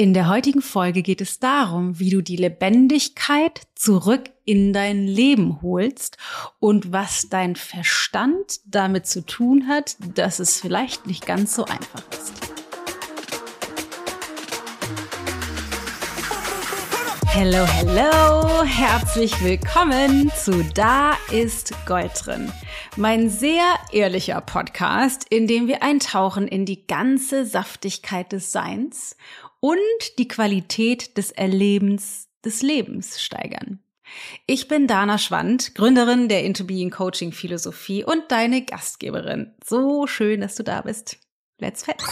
In der heutigen Folge geht es darum, wie du die Lebendigkeit zurück in dein Leben holst und was dein Verstand damit zu tun hat, dass es vielleicht nicht ganz so einfach ist. Hello, hello, herzlich willkommen zu Da ist Gold drin. Mein sehr ehrlicher Podcast, in dem wir eintauchen in die ganze Saftigkeit des Seins und die Qualität des Erlebens des Lebens steigern. Ich bin Dana Schwand, Gründerin der Into Being Coaching Philosophie und deine Gastgeberin. So schön, dass du da bist. Let's fetz!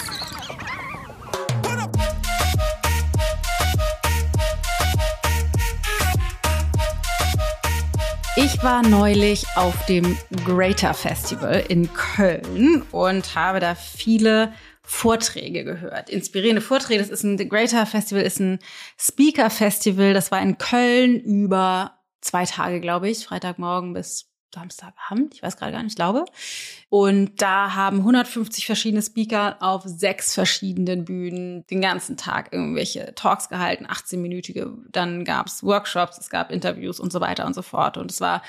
Ich war neulich auf dem Greater Festival in Köln und habe da viele Vorträge gehört. Inspirierende Vorträge. Das ist ein The Greater Festival, ist ein Speaker Festival. Das war in Köln über zwei Tage, glaube ich, Freitagmorgen bis Samstagabend, ich weiß gerade gar nicht, ich glaube. Und da haben 150 verschiedene Speaker auf sechs verschiedenen Bühnen den ganzen Tag irgendwelche Talks gehalten, 18-minütige. Dann gab es Workshops, es gab Interviews und so weiter und so fort. Und es war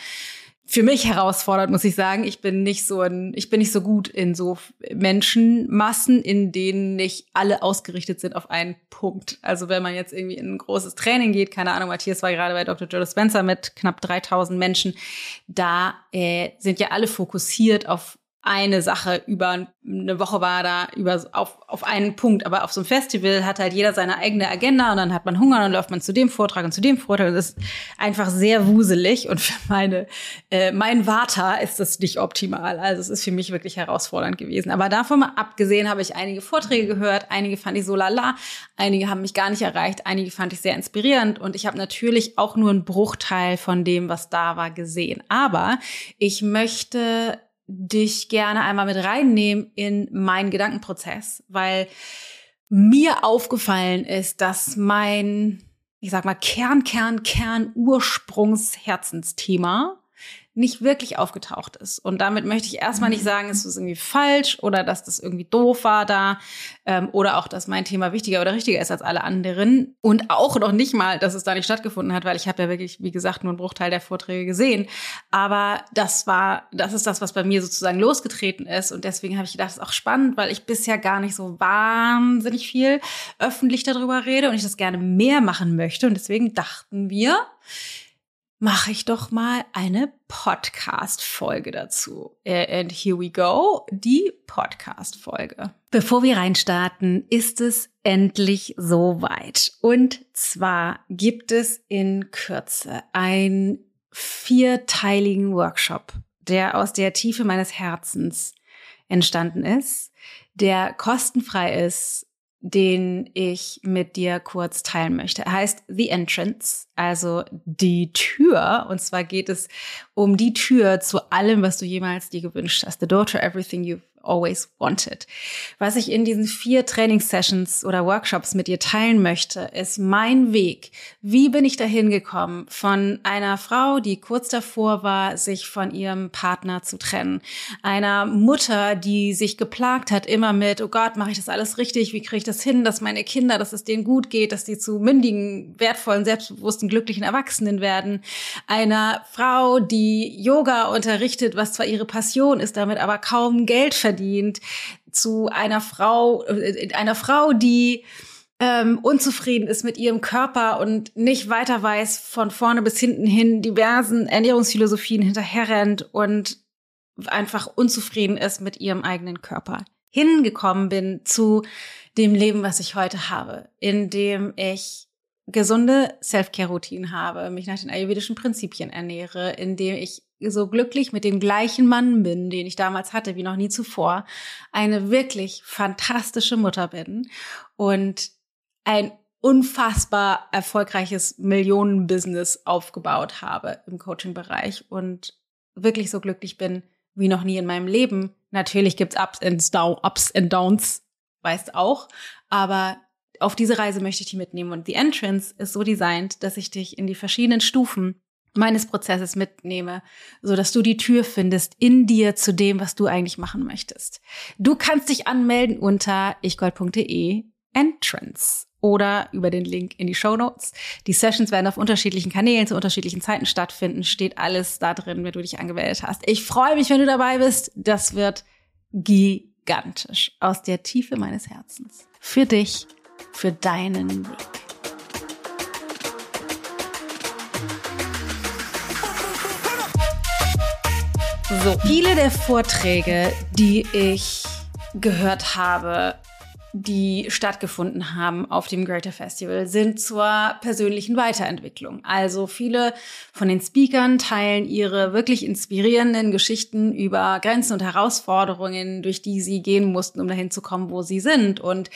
für mich herausfordert, muss ich sagen. Ich bin nicht so ein, ich bin nicht so gut in so Menschenmassen, in denen nicht alle ausgerichtet sind auf einen Punkt. Also wenn man jetzt irgendwie in ein großes Training geht, keine Ahnung, Matthias war gerade bei Dr. Joe Spencer mit knapp 3000 Menschen, da äh, sind ja alle fokussiert auf eine Sache über eine Woche war da über auf, auf einen Punkt, aber auf so einem Festival hat halt jeder seine eigene Agenda und dann hat man Hunger und dann läuft man zu dem Vortrag und zu dem Vortrag. Das ist einfach sehr wuselig und für meine äh, mein Vata ist das nicht optimal. Also es ist für mich wirklich herausfordernd gewesen. Aber davon mal abgesehen habe ich einige Vorträge gehört, einige fand ich so lala, einige haben mich gar nicht erreicht, einige fand ich sehr inspirierend und ich habe natürlich auch nur einen Bruchteil von dem, was da war, gesehen. Aber ich möchte dich gerne einmal mit reinnehmen in meinen Gedankenprozess, weil mir aufgefallen ist, dass mein, ich sag mal, Kern, Kern, Kern, Ursprungsherzensthema nicht wirklich aufgetaucht ist. Und damit möchte ich erstmal nicht sagen, es ist irgendwie falsch oder dass das irgendwie doof war da ähm, oder auch, dass mein Thema wichtiger oder richtiger ist als alle anderen. Und auch noch nicht mal, dass es da nicht stattgefunden hat, weil ich habe ja wirklich, wie gesagt, nur einen Bruchteil der Vorträge gesehen. Aber das war, das ist das, was bei mir sozusagen losgetreten ist. Und deswegen habe ich gedacht, das ist auch spannend, weil ich bisher gar nicht so wahnsinnig viel öffentlich darüber rede und ich das gerne mehr machen möchte. Und deswegen dachten wir, mache ich doch mal eine Podcast-Folge dazu. Äh, and here we go, die Podcast-Folge. Bevor wir reinstarten, ist es endlich soweit. Und zwar gibt es in Kürze einen vierteiligen Workshop, der aus der Tiefe meines Herzens entstanden ist, der kostenfrei ist den ich mit dir kurz teilen möchte. Er heißt The Entrance, also die Tür. Und zwar geht es um die Tür zu allem, was du jemals dir gewünscht hast. The door to everything you've always wanted. Was ich in diesen vier Trainingssessions oder Workshops mit dir teilen möchte, ist mein Weg. Wie bin ich dahin gekommen von einer Frau, die kurz davor war, sich von ihrem Partner zu trennen, einer Mutter, die sich geplagt hat immer mit, oh Gott, mache ich das alles richtig? Wie kriege ich das hin, dass meine Kinder, dass es denen gut geht, dass die zu mündigen, wertvollen, selbstbewussten, glücklichen Erwachsenen werden? Einer Frau, die Yoga unterrichtet, was zwar ihre Passion ist, damit aber kaum Geld verdient verdient, zu einer Frau, äh, einer Frau, die ähm, unzufrieden ist mit ihrem Körper und nicht weiter weiß, von vorne bis hinten hin diversen Ernährungsphilosophien hinterherrennt und einfach unzufrieden ist mit ihrem eigenen Körper. Hingekommen bin zu dem Leben, was ich heute habe, in dem ich gesunde Self-Care-Routinen habe, mich nach den ayurvedischen Prinzipien ernähre, in dem ich so glücklich mit dem gleichen Mann bin, den ich damals hatte, wie noch nie zuvor, eine wirklich fantastische Mutter bin und ein unfassbar erfolgreiches Millionenbusiness aufgebaut habe im Coaching-Bereich und wirklich so glücklich bin wie noch nie in meinem Leben. Natürlich gibt's Ups Ups and Downs, weißt auch, aber auf diese Reise möchte ich dich mitnehmen und die Entrance ist so designt, dass ich dich in die verschiedenen Stufen meines Prozesses mitnehme, so dass du die Tür findest in dir zu dem, was du eigentlich machen möchtest. Du kannst dich anmelden unter ichgold.de Entrance. oder über den Link in die Show Notes. Die Sessions werden auf unterschiedlichen Kanälen zu unterschiedlichen Zeiten stattfinden. Steht alles da drin, wenn du dich angemeldet hast. Ich freue mich, wenn du dabei bist. Das wird gigantisch aus der Tiefe meines Herzens. Für dich, für deinen Weg. So, viele der Vorträge, die ich gehört habe, die stattgefunden haben auf dem Greater Festival, sind zur persönlichen Weiterentwicklung. Also viele von den Speakern teilen ihre wirklich inspirierenden Geschichten über Grenzen und Herausforderungen, durch die sie gehen mussten, um dahin zu kommen, wo sie sind. Und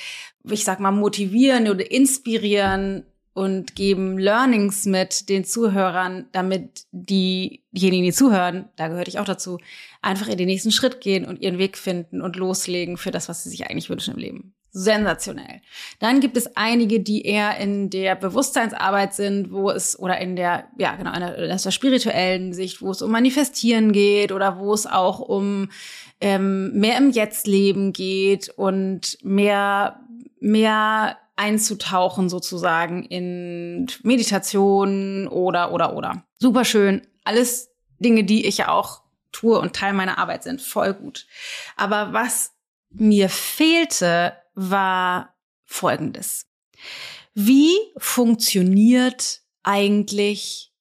ich sag mal, motivieren oder inspirieren und geben Learnings mit den Zuhörern, damit diejenigen, die zuhören, da gehöre ich auch dazu, einfach in den nächsten Schritt gehen und ihren Weg finden und loslegen für das, was sie sich eigentlich wünschen im Leben sensationell. Dann gibt es einige, die eher in der Bewusstseinsarbeit sind, wo es oder in der ja genau in der, aus der spirituellen Sicht, wo es um Manifestieren geht oder wo es auch um ähm, mehr im Jetzt-Leben geht und mehr mehr einzutauchen sozusagen in Meditation oder oder oder. Super schön, alles Dinge, die ich ja auch tue und Teil meiner Arbeit sind, voll gut. Aber was mir fehlte, war folgendes. Wie funktioniert eigentlich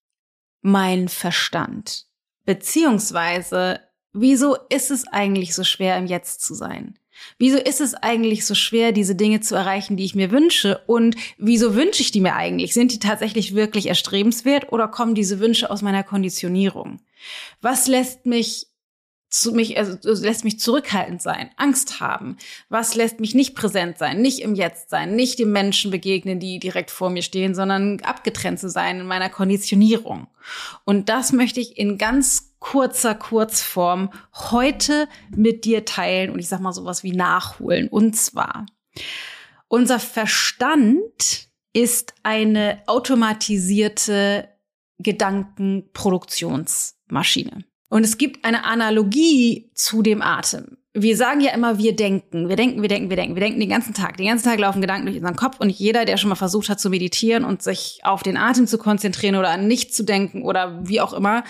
mein Verstand? Beziehungsweise, wieso ist es eigentlich so schwer, im Jetzt zu sein? Wieso ist es eigentlich so schwer, diese Dinge zu erreichen, die ich mir wünsche? Und wieso wünsche ich die mir eigentlich? Sind die tatsächlich wirklich erstrebenswert oder kommen diese Wünsche aus meiner Konditionierung? Was lässt mich zu mich, also lässt mich zurückhaltend sein, Angst haben? Was lässt mich nicht präsent sein, nicht im Jetzt sein, nicht den Menschen begegnen, die direkt vor mir stehen, sondern abgetrennt zu sein in meiner Konditionierung? Und das möchte ich in ganz kurzer Kurzform heute mit dir teilen und ich sag mal sowas wie nachholen. Und zwar, unser Verstand ist eine automatisierte Gedankenproduktionsmaschine. Und es gibt eine Analogie zu dem Atem. Wir sagen ja immer, wir denken, wir denken, wir denken, wir denken, wir denken den ganzen Tag. Den ganzen Tag laufen Gedanken durch unseren Kopf und jeder, der schon mal versucht hat zu meditieren und sich auf den Atem zu konzentrieren oder an nichts zu denken oder wie auch immer,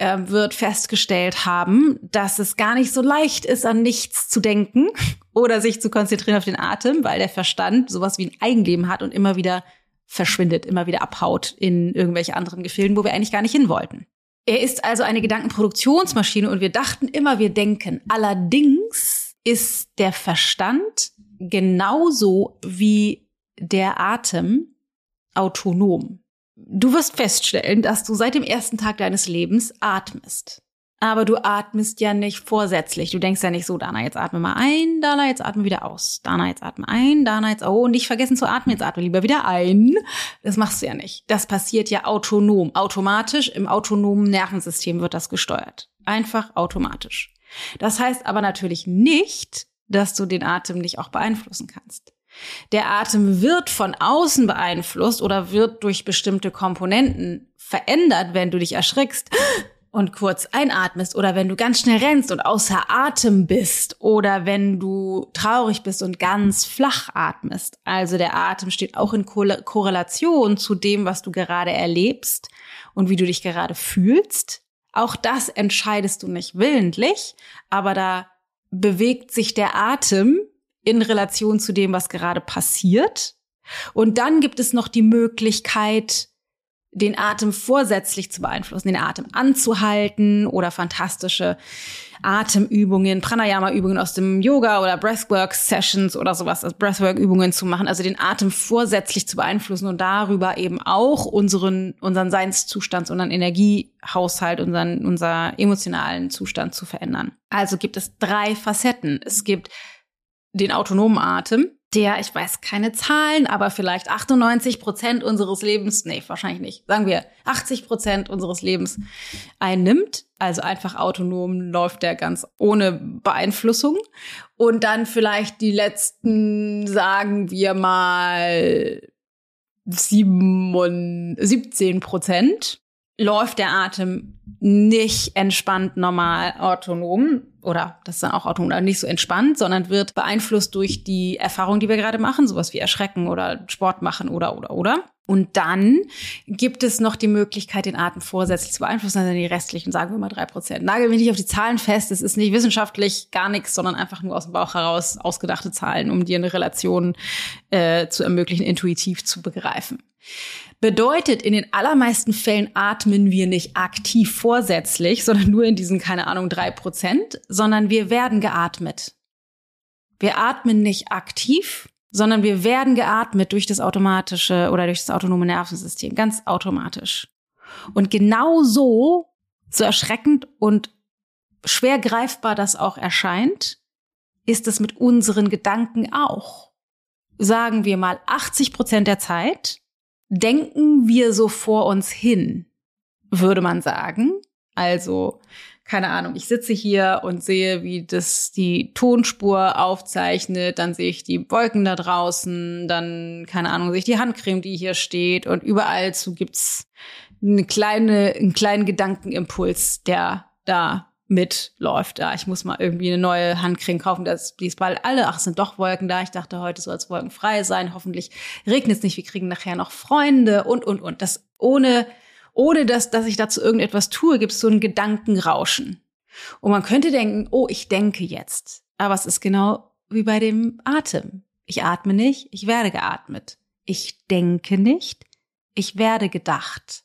äh, wird festgestellt haben, dass es gar nicht so leicht ist, an nichts zu denken oder sich zu konzentrieren auf den Atem, weil der Verstand sowas wie ein Eigenleben hat und immer wieder verschwindet, immer wieder abhaut in irgendwelche anderen Gefilden, wo wir eigentlich gar nicht hin wollten. Er ist also eine Gedankenproduktionsmaschine und wir dachten immer, wir denken. Allerdings ist der Verstand genauso wie der Atem autonom. Du wirst feststellen, dass du seit dem ersten Tag deines Lebens atmest. Aber du atmest ja nicht vorsätzlich. Du denkst ja nicht so, Dana, jetzt atme mal ein, Dana, jetzt atme wieder aus. Dana, jetzt atme ein, Dana, jetzt, oh, nicht vergessen zu atmen, jetzt atme lieber wieder ein. Das machst du ja nicht. Das passiert ja autonom. Automatisch im autonomen Nervensystem wird das gesteuert. Einfach automatisch. Das heißt aber natürlich nicht, dass du den Atem nicht auch beeinflussen kannst. Der Atem wird von außen beeinflusst oder wird durch bestimmte Komponenten verändert, wenn du dich erschrickst und kurz einatmest oder wenn du ganz schnell rennst und außer Atem bist oder wenn du traurig bist und ganz flach atmest. Also der Atem steht auch in Korrelation zu dem, was du gerade erlebst und wie du dich gerade fühlst. Auch das entscheidest du nicht willentlich, aber da bewegt sich der Atem in Relation zu dem, was gerade passiert. Und dann gibt es noch die Möglichkeit, den Atem vorsätzlich zu beeinflussen, den Atem anzuhalten oder fantastische Atemübungen, Pranayama-Übungen aus dem Yoga oder Breathwork-Sessions oder sowas, also Breathwork-Übungen zu machen, also den Atem vorsätzlich zu beeinflussen und darüber eben auch unseren, unseren Seinszustand, unseren Energiehaushalt, unseren, unser emotionalen Zustand zu verändern. Also gibt es drei Facetten. Es gibt den autonomen Atem, der, ich weiß keine Zahlen, aber vielleicht 98 Prozent unseres Lebens, nee, wahrscheinlich nicht, sagen wir 80 Prozent unseres Lebens einnimmt. Also einfach autonom läuft der ganz ohne Beeinflussung. Und dann vielleicht die letzten, sagen wir mal, 17 Prozent läuft der Atem nicht entspannt, normal, autonom oder das ist dann auch autonom, nicht so entspannt, sondern wird beeinflusst durch die Erfahrung, die wir gerade machen, sowas wie Erschrecken oder Sport machen oder, oder, oder. Und dann gibt es noch die Möglichkeit, den Atem vorsätzlich zu beeinflussen, also die restlichen, sagen wir mal drei Prozent. Nagel mich nicht auf die Zahlen fest, es ist nicht wissenschaftlich gar nichts, sondern einfach nur aus dem Bauch heraus ausgedachte Zahlen, um dir eine Relation äh, zu ermöglichen, intuitiv zu begreifen. Bedeutet, in den allermeisten Fällen atmen wir nicht aktiv vorsätzlich, sondern nur in diesen, keine Ahnung, drei Prozent, sondern wir werden geatmet. Wir atmen nicht aktiv, sondern wir werden geatmet durch das automatische oder durch das autonome Nervensystem, ganz automatisch. Und genau so, so erschreckend und schwer greifbar das auch erscheint, ist es mit unseren Gedanken auch. Sagen wir mal 80 Prozent der Zeit denken wir so vor uns hin, würde man sagen. Also, keine Ahnung, ich sitze hier und sehe, wie das die Tonspur aufzeichnet, dann sehe ich die Wolken da draußen, dann, keine Ahnung, sehe ich die Handcreme, die hier steht und überall zu gibt's eine kleine, einen kleinen Gedankenimpuls, der da mitläuft. Ja, ich muss mal irgendwie eine neue Handcreme kaufen, das die ist bald alle. Ach, es sind doch Wolken da. Ich dachte, heute soll es wolkenfrei sein. Hoffentlich regnet es nicht. Wir kriegen nachher noch Freunde und, und, und. Das ohne, ohne dass, dass ich dazu irgendetwas tue, gibt es so ein Gedankenrauschen. Und man könnte denken, oh, ich denke jetzt. Aber es ist genau wie bei dem Atem. Ich atme nicht, ich werde geatmet. Ich denke nicht, ich werde gedacht.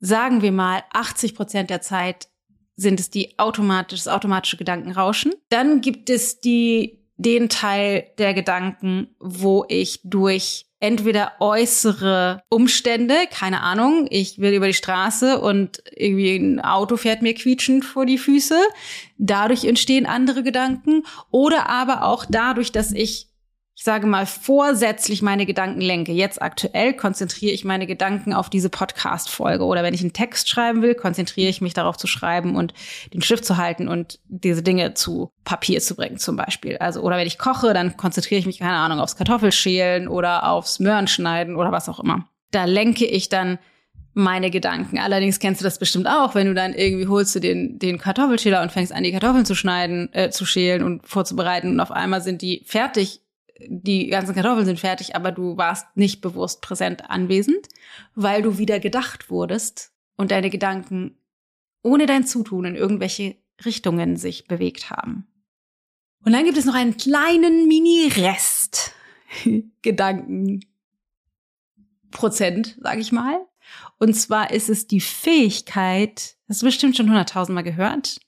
Sagen wir mal, 80 Prozent der Zeit sind es die automatisch, das automatische Gedankenrauschen. Dann gibt es die, den Teil der Gedanken, wo ich durch entweder äußere Umstände, keine Ahnung, ich will über die Straße und irgendwie ein Auto fährt mir quietschend vor die Füße, dadurch entstehen andere Gedanken. Oder aber auch dadurch, dass ich ich sage mal, vorsätzlich meine Gedanken lenke. Jetzt aktuell konzentriere ich meine Gedanken auf diese Podcast-Folge. Oder wenn ich einen Text schreiben will, konzentriere ich mich darauf zu schreiben und den Stift zu halten und diese Dinge zu Papier zu bringen, zum Beispiel. Also, oder wenn ich koche, dann konzentriere ich mich, keine Ahnung, aufs Kartoffelschälen oder aufs Möhrenschneiden oder was auch immer. Da lenke ich dann meine Gedanken. Allerdings kennst du das bestimmt auch, wenn du dann irgendwie holst du den, den Kartoffelschäler und fängst an, die Kartoffeln zu schneiden, äh, zu schälen und vorzubereiten und auf einmal sind die fertig die ganzen Kartoffeln sind fertig, aber du warst nicht bewusst präsent anwesend, weil du wieder gedacht wurdest und deine Gedanken ohne dein Zutun in irgendwelche Richtungen sich bewegt haben. Und dann gibt es noch einen kleinen Mini-Rest Gedanken Prozent, sag ich mal. Und zwar ist es die Fähigkeit, das hast du bestimmt schon hunderttausendmal gehört,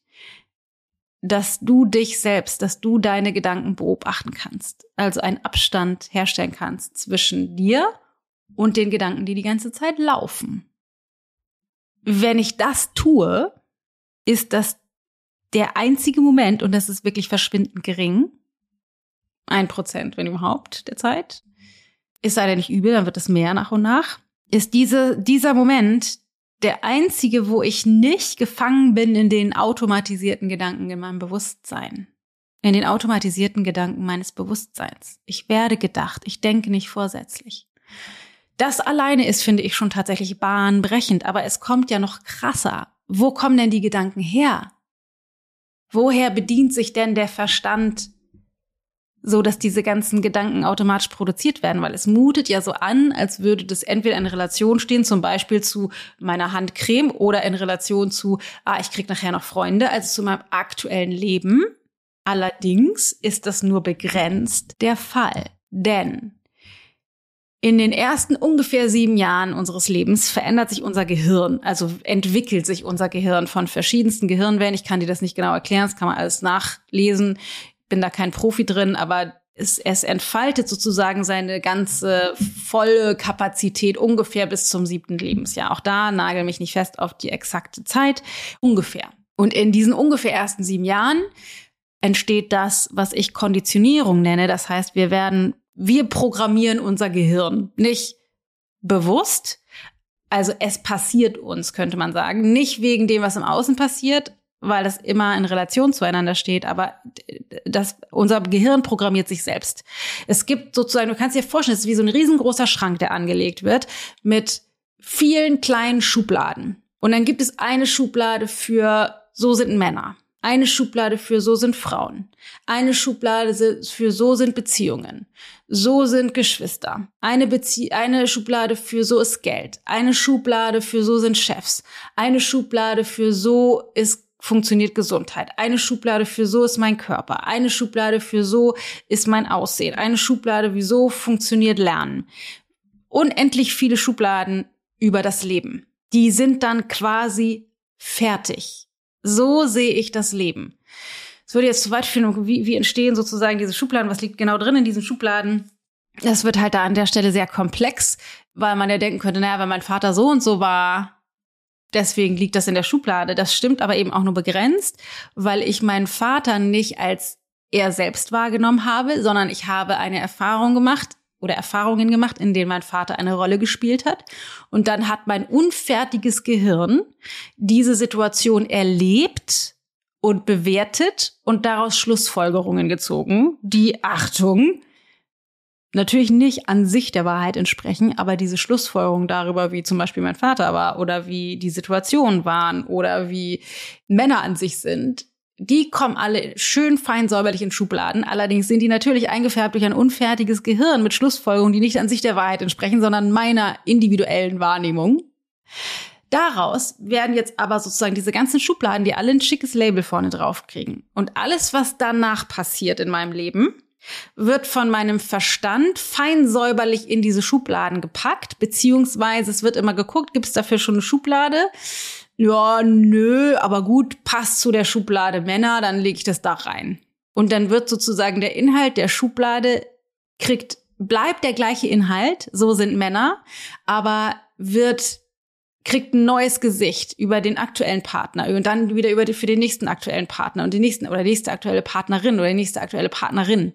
dass du dich selbst, dass du deine Gedanken beobachten kannst. Also einen Abstand herstellen kannst zwischen dir und den Gedanken, die die ganze Zeit laufen. Wenn ich das tue, ist das der einzige Moment, und das ist wirklich verschwindend gering, ein Prozent, wenn überhaupt, der Zeit, ist leider nicht übel, dann wird es mehr nach und nach, ist diese, dieser Moment, der einzige, wo ich nicht gefangen bin in den automatisierten Gedanken in meinem Bewusstsein. In den automatisierten Gedanken meines Bewusstseins. Ich werde gedacht, ich denke nicht vorsätzlich. Das alleine ist, finde ich, schon tatsächlich bahnbrechend, aber es kommt ja noch krasser. Wo kommen denn die Gedanken her? Woher bedient sich denn der Verstand so dass diese ganzen Gedanken automatisch produziert werden, weil es mutet ja so an, als würde das entweder in Relation stehen, zum Beispiel zu meiner Handcreme oder in Relation zu, ah, ich krieg nachher noch Freunde, also zu meinem aktuellen Leben. Allerdings ist das nur begrenzt der Fall, denn in den ersten ungefähr sieben Jahren unseres Lebens verändert sich unser Gehirn, also entwickelt sich unser Gehirn von verschiedensten Gehirnwellen. Ich kann dir das nicht genau erklären, das kann man alles nachlesen bin da kein Profi drin, aber es, es entfaltet sozusagen seine ganze volle Kapazität ungefähr bis zum siebten Lebensjahr. Auch da nagel mich nicht fest auf die exakte Zeit, ungefähr. Und in diesen ungefähr ersten sieben Jahren entsteht das, was ich Konditionierung nenne. Das heißt, wir werden, wir programmieren unser Gehirn. Nicht bewusst, also es passiert uns, könnte man sagen. Nicht wegen dem, was im Außen passiert, weil das immer in Relation zueinander steht, aber das, unser Gehirn programmiert sich selbst. Es gibt sozusagen, du kannst dir vorstellen, es ist wie so ein riesengroßer Schrank, der angelegt wird mit vielen kleinen Schubladen. Und dann gibt es eine Schublade für so sind Männer. Eine Schublade für so sind Frauen. Eine Schublade für so sind Beziehungen. So sind Geschwister. Eine, Bezie eine Schublade für so ist Geld. Eine Schublade für so sind Chefs. Eine Schublade für so ist funktioniert Gesundheit. Eine Schublade für so ist mein Körper. Eine Schublade für so ist mein Aussehen. Eine Schublade wie so funktioniert Lernen. Unendlich viele Schubladen über das Leben. Die sind dann quasi fertig. So sehe ich das Leben. Es würde jetzt zu weit führen, wie, wie entstehen sozusagen diese Schubladen, was liegt genau drin in diesen Schubladen. Das wird halt da an der Stelle sehr komplex, weil man ja denken könnte, naja, wenn mein Vater so und so war, deswegen liegt das in der Schublade. Das stimmt aber eben auch nur begrenzt, weil ich meinen Vater nicht als er selbst wahrgenommen habe, sondern ich habe eine Erfahrung gemacht oder Erfahrungen gemacht, in denen mein Vater eine Rolle gespielt hat. Und dann hat mein unfertiges Gehirn diese Situation erlebt und bewertet und daraus Schlussfolgerungen gezogen, die, Achtung, natürlich nicht an sich der Wahrheit entsprechen, aber diese Schlussfolgerungen darüber, wie zum Beispiel mein Vater war oder wie die Situationen waren oder wie Männer an sich sind, die kommen alle schön fein säuberlich in Schubladen. Allerdings sind die natürlich eingefärbt durch ein unfertiges Gehirn mit Schlussfolgerungen, die nicht an sich der Wahrheit entsprechen, sondern meiner individuellen Wahrnehmung. Daraus werden jetzt aber sozusagen diese ganzen Schubladen, die alle ein schickes Label vorne drauf kriegen. Und alles, was danach passiert in meinem Leben, wird von meinem Verstand fein säuberlich in diese Schubladen gepackt, beziehungsweise es wird immer geguckt, gibt es dafür schon eine Schublade? ja, nö, aber gut, passt zu der Schublade Männer, dann lege ich das da rein. Und dann wird sozusagen der Inhalt der Schublade kriegt, bleibt der gleiche Inhalt, so sind Männer, aber wird kriegt ein neues Gesicht über den aktuellen Partner und dann wieder über die, für den nächsten aktuellen Partner und die nächsten oder die nächste aktuelle Partnerin oder die nächste aktuelle Partnerin.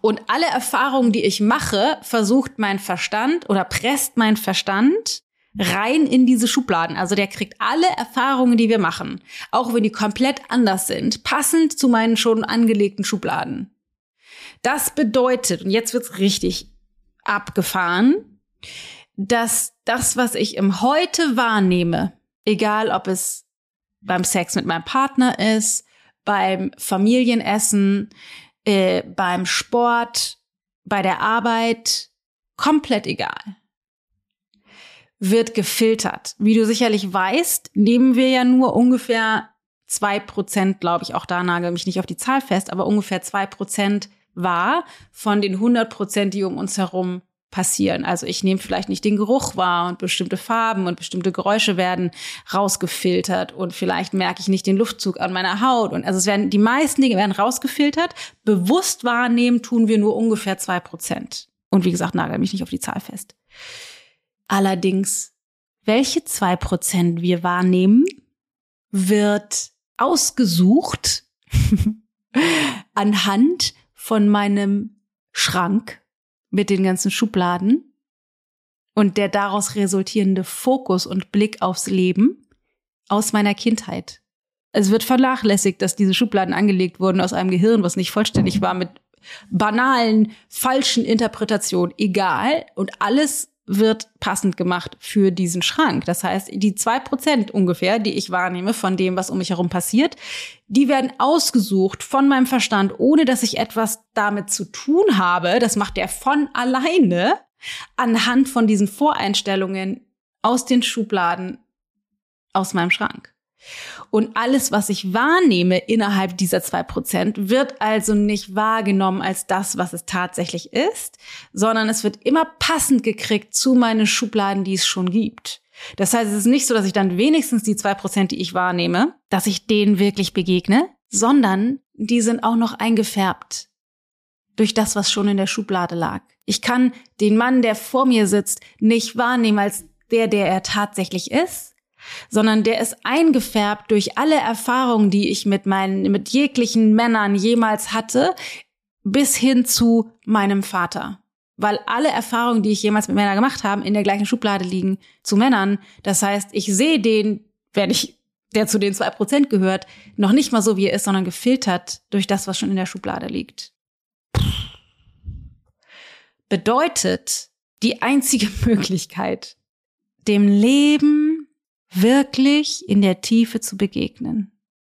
Und alle Erfahrungen, die ich mache, versucht mein Verstand oder presst mein Verstand rein in diese Schubladen. Also der kriegt alle Erfahrungen, die wir machen, auch wenn die komplett anders sind, passend zu meinen schon angelegten Schubladen. Das bedeutet, und jetzt wird's richtig abgefahren, dass das, was ich im Heute wahrnehme, egal ob es beim Sex mit meinem Partner ist, beim Familienessen, äh, beim Sport, bei der Arbeit, komplett egal wird gefiltert. Wie du sicherlich weißt, nehmen wir ja nur ungefähr zwei Prozent, glaube ich, auch da nagel mich nicht auf die Zahl fest, aber ungefähr zwei Prozent wahr von den 100 Prozent, die um uns herum passieren. Also ich nehme vielleicht nicht den Geruch wahr und bestimmte Farben und bestimmte Geräusche werden rausgefiltert und vielleicht merke ich nicht den Luftzug an meiner Haut und also es werden die meisten Dinge werden rausgefiltert. Bewusst wahrnehmen tun wir nur ungefähr zwei Prozent. Und wie gesagt, nagel mich nicht auf die Zahl fest. Allerdings, welche zwei Prozent wir wahrnehmen, wird ausgesucht anhand von meinem Schrank mit den ganzen Schubladen und der daraus resultierende Fokus und Blick aufs Leben aus meiner Kindheit. Es wird vernachlässigt, dass diese Schubladen angelegt wurden aus einem Gehirn, was nicht vollständig war mit banalen, falschen Interpretationen. Egal. Und alles wird passend gemacht für diesen Schrank. Das heißt, die zwei Prozent ungefähr, die ich wahrnehme von dem, was um mich herum passiert, die werden ausgesucht von meinem Verstand, ohne dass ich etwas damit zu tun habe. Das macht er von alleine anhand von diesen Voreinstellungen aus den Schubladen aus meinem Schrank. Und alles, was ich wahrnehme innerhalb dieser zwei Prozent, wird also nicht wahrgenommen als das, was es tatsächlich ist, sondern es wird immer passend gekriegt zu meinen Schubladen, die es schon gibt. Das heißt, es ist nicht so, dass ich dann wenigstens die zwei Prozent, die ich wahrnehme, dass ich denen wirklich begegne, sondern die sind auch noch eingefärbt durch das, was schon in der Schublade lag. Ich kann den Mann, der vor mir sitzt, nicht wahrnehmen als der, der er tatsächlich ist, sondern der ist eingefärbt durch alle Erfahrungen, die ich mit meinen, mit jeglichen Männern jemals hatte, bis hin zu meinem Vater. Weil alle Erfahrungen, die ich jemals mit Männern gemacht habe, in der gleichen Schublade liegen zu Männern. Das heißt, ich sehe den, wenn ich, der zu den zwei Prozent gehört, noch nicht mal so, wie er ist, sondern gefiltert durch das, was schon in der Schublade liegt. Bedeutet, die einzige Möglichkeit, dem Leben wirklich in der Tiefe zu begegnen.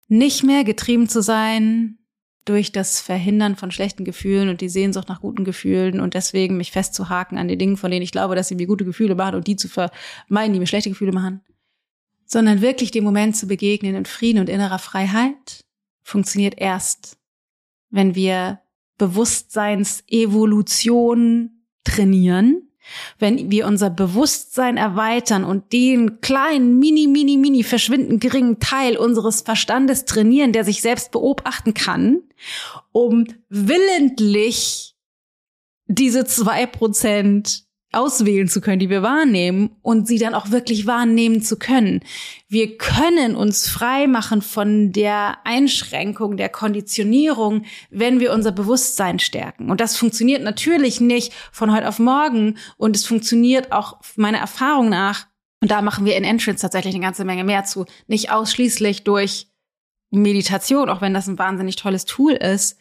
Nicht mehr getrieben zu sein durch das Verhindern von schlechten Gefühlen und die Sehnsucht nach guten Gefühlen und deswegen mich festzuhaken an den Dingen, von denen ich glaube, dass sie mir gute Gefühle machen und die zu vermeiden, die mir schlechte Gefühle machen, sondern wirklich dem Moment zu begegnen in Frieden und innerer Freiheit, funktioniert erst, wenn wir Bewusstseinsevolution trainieren, wenn wir unser Bewusstsein erweitern und den kleinen, mini, mini, mini verschwindend geringen Teil unseres Verstandes trainieren, der sich selbst beobachten kann, um willentlich diese zwei Prozent auswählen zu können, die wir wahrnehmen und sie dann auch wirklich wahrnehmen zu können. Wir können uns frei machen von der Einschränkung, der Konditionierung, wenn wir unser Bewusstsein stärken. Und das funktioniert natürlich nicht von heute auf morgen und es funktioniert auch meiner Erfahrung nach, und da machen wir in Entrance tatsächlich eine ganze Menge mehr zu, nicht ausschließlich durch Meditation, auch wenn das ein wahnsinnig tolles Tool ist.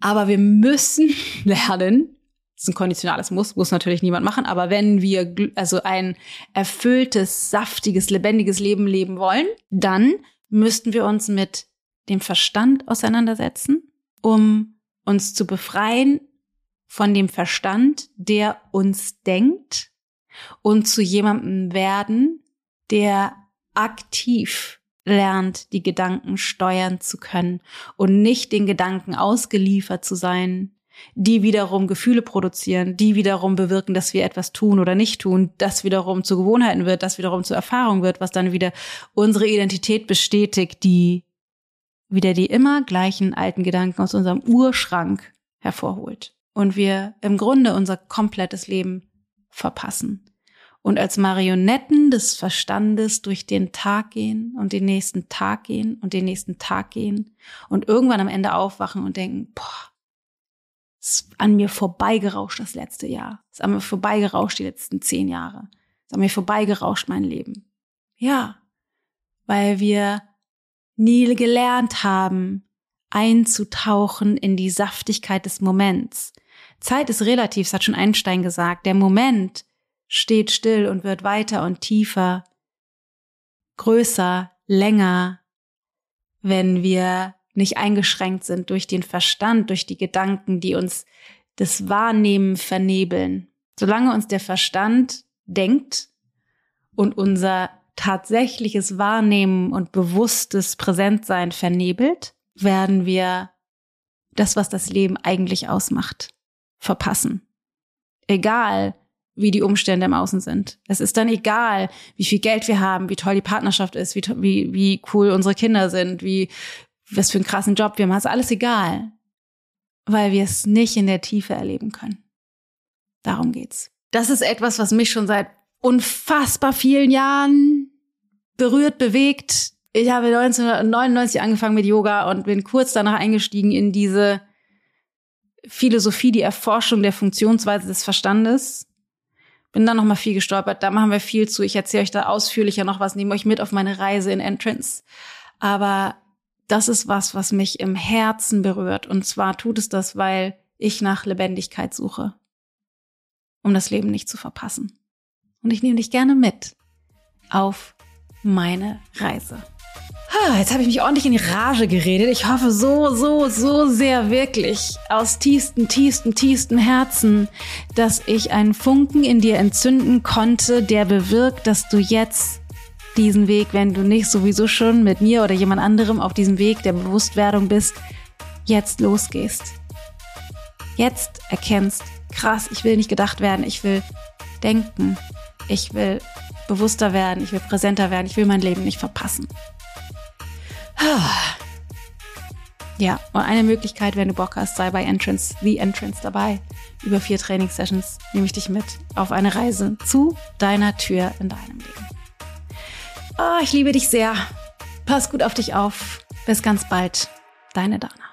Aber wir müssen lernen, ist ein konditionales Muss, muss natürlich niemand machen, aber wenn wir also ein erfülltes, saftiges, lebendiges Leben leben wollen, dann müssten wir uns mit dem Verstand auseinandersetzen, um uns zu befreien von dem Verstand, der uns denkt und zu jemandem werden, der aktiv lernt, die Gedanken steuern zu können und nicht den Gedanken ausgeliefert zu sein, die wiederum Gefühle produzieren, die wiederum bewirken, dass wir etwas tun oder nicht tun, das wiederum zu Gewohnheiten wird, das wiederum zur Erfahrung wird, was dann wieder unsere Identität bestätigt, die wieder die immer gleichen alten Gedanken aus unserem Urschrank hervorholt. Und wir im Grunde unser komplettes Leben verpassen. Und als Marionetten des Verstandes durch den Tag gehen und den nächsten Tag gehen und den nächsten Tag gehen und irgendwann am Ende aufwachen und denken, boah, ist an mir vorbeigerauscht das letzte Jahr. Ist an mir vorbeigerauscht die letzten zehn Jahre. Ist an mir vorbeigerauscht mein Leben. Ja, weil wir nie gelernt haben, einzutauchen in die Saftigkeit des Moments. Zeit ist relativ, das hat schon Einstein gesagt. Der Moment steht still und wird weiter und tiefer, größer, länger, wenn wir nicht eingeschränkt sind durch den Verstand, durch die Gedanken, die uns das Wahrnehmen vernebeln. Solange uns der Verstand denkt und unser tatsächliches Wahrnehmen und bewusstes Präsentsein vernebelt, werden wir das, was das Leben eigentlich ausmacht, verpassen. Egal, wie die Umstände im Außen sind. Es ist dann egal, wie viel Geld wir haben, wie toll die Partnerschaft ist, wie, wie, wie cool unsere Kinder sind, wie, was für einen krassen Job wir haben, ist alles egal, weil wir es nicht in der Tiefe erleben können. Darum geht's. Das ist etwas, was mich schon seit unfassbar vielen Jahren berührt, bewegt. Ich habe 1999 angefangen mit Yoga und bin kurz danach eingestiegen in diese Philosophie, die Erforschung der Funktionsweise des Verstandes. Bin dann noch mal viel gestolpert. Da machen wir viel zu. Ich erzähle euch da ausführlicher noch was, nehme euch mit auf meine Reise in Entrance. Aber das ist was, was mich im Herzen berührt. Und zwar tut es das, weil ich nach Lebendigkeit suche, um das Leben nicht zu verpassen. Und ich nehme dich gerne mit auf meine Reise. Jetzt habe ich mich ordentlich in die Rage geredet. Ich hoffe so, so, so sehr wirklich aus tiefstem, tiefstem, tiefstem Herzen, dass ich einen Funken in dir entzünden konnte, der bewirkt, dass du jetzt diesen Weg, wenn du nicht sowieso schon mit mir oder jemand anderem auf diesem Weg der Bewusstwerdung bist, jetzt losgehst. Jetzt erkennst, krass, ich will nicht gedacht werden, ich will denken, ich will bewusster werden, ich will präsenter werden, ich will mein Leben nicht verpassen. Ja, und eine Möglichkeit, wenn du Bock hast, sei bei Entrance, The Entrance dabei. Über vier Trainingssessions nehme ich dich mit auf eine Reise zu deiner Tür in deinem Leben. Oh, ich liebe dich sehr. Pass gut auf dich auf. Bis ganz bald. Deine Dana.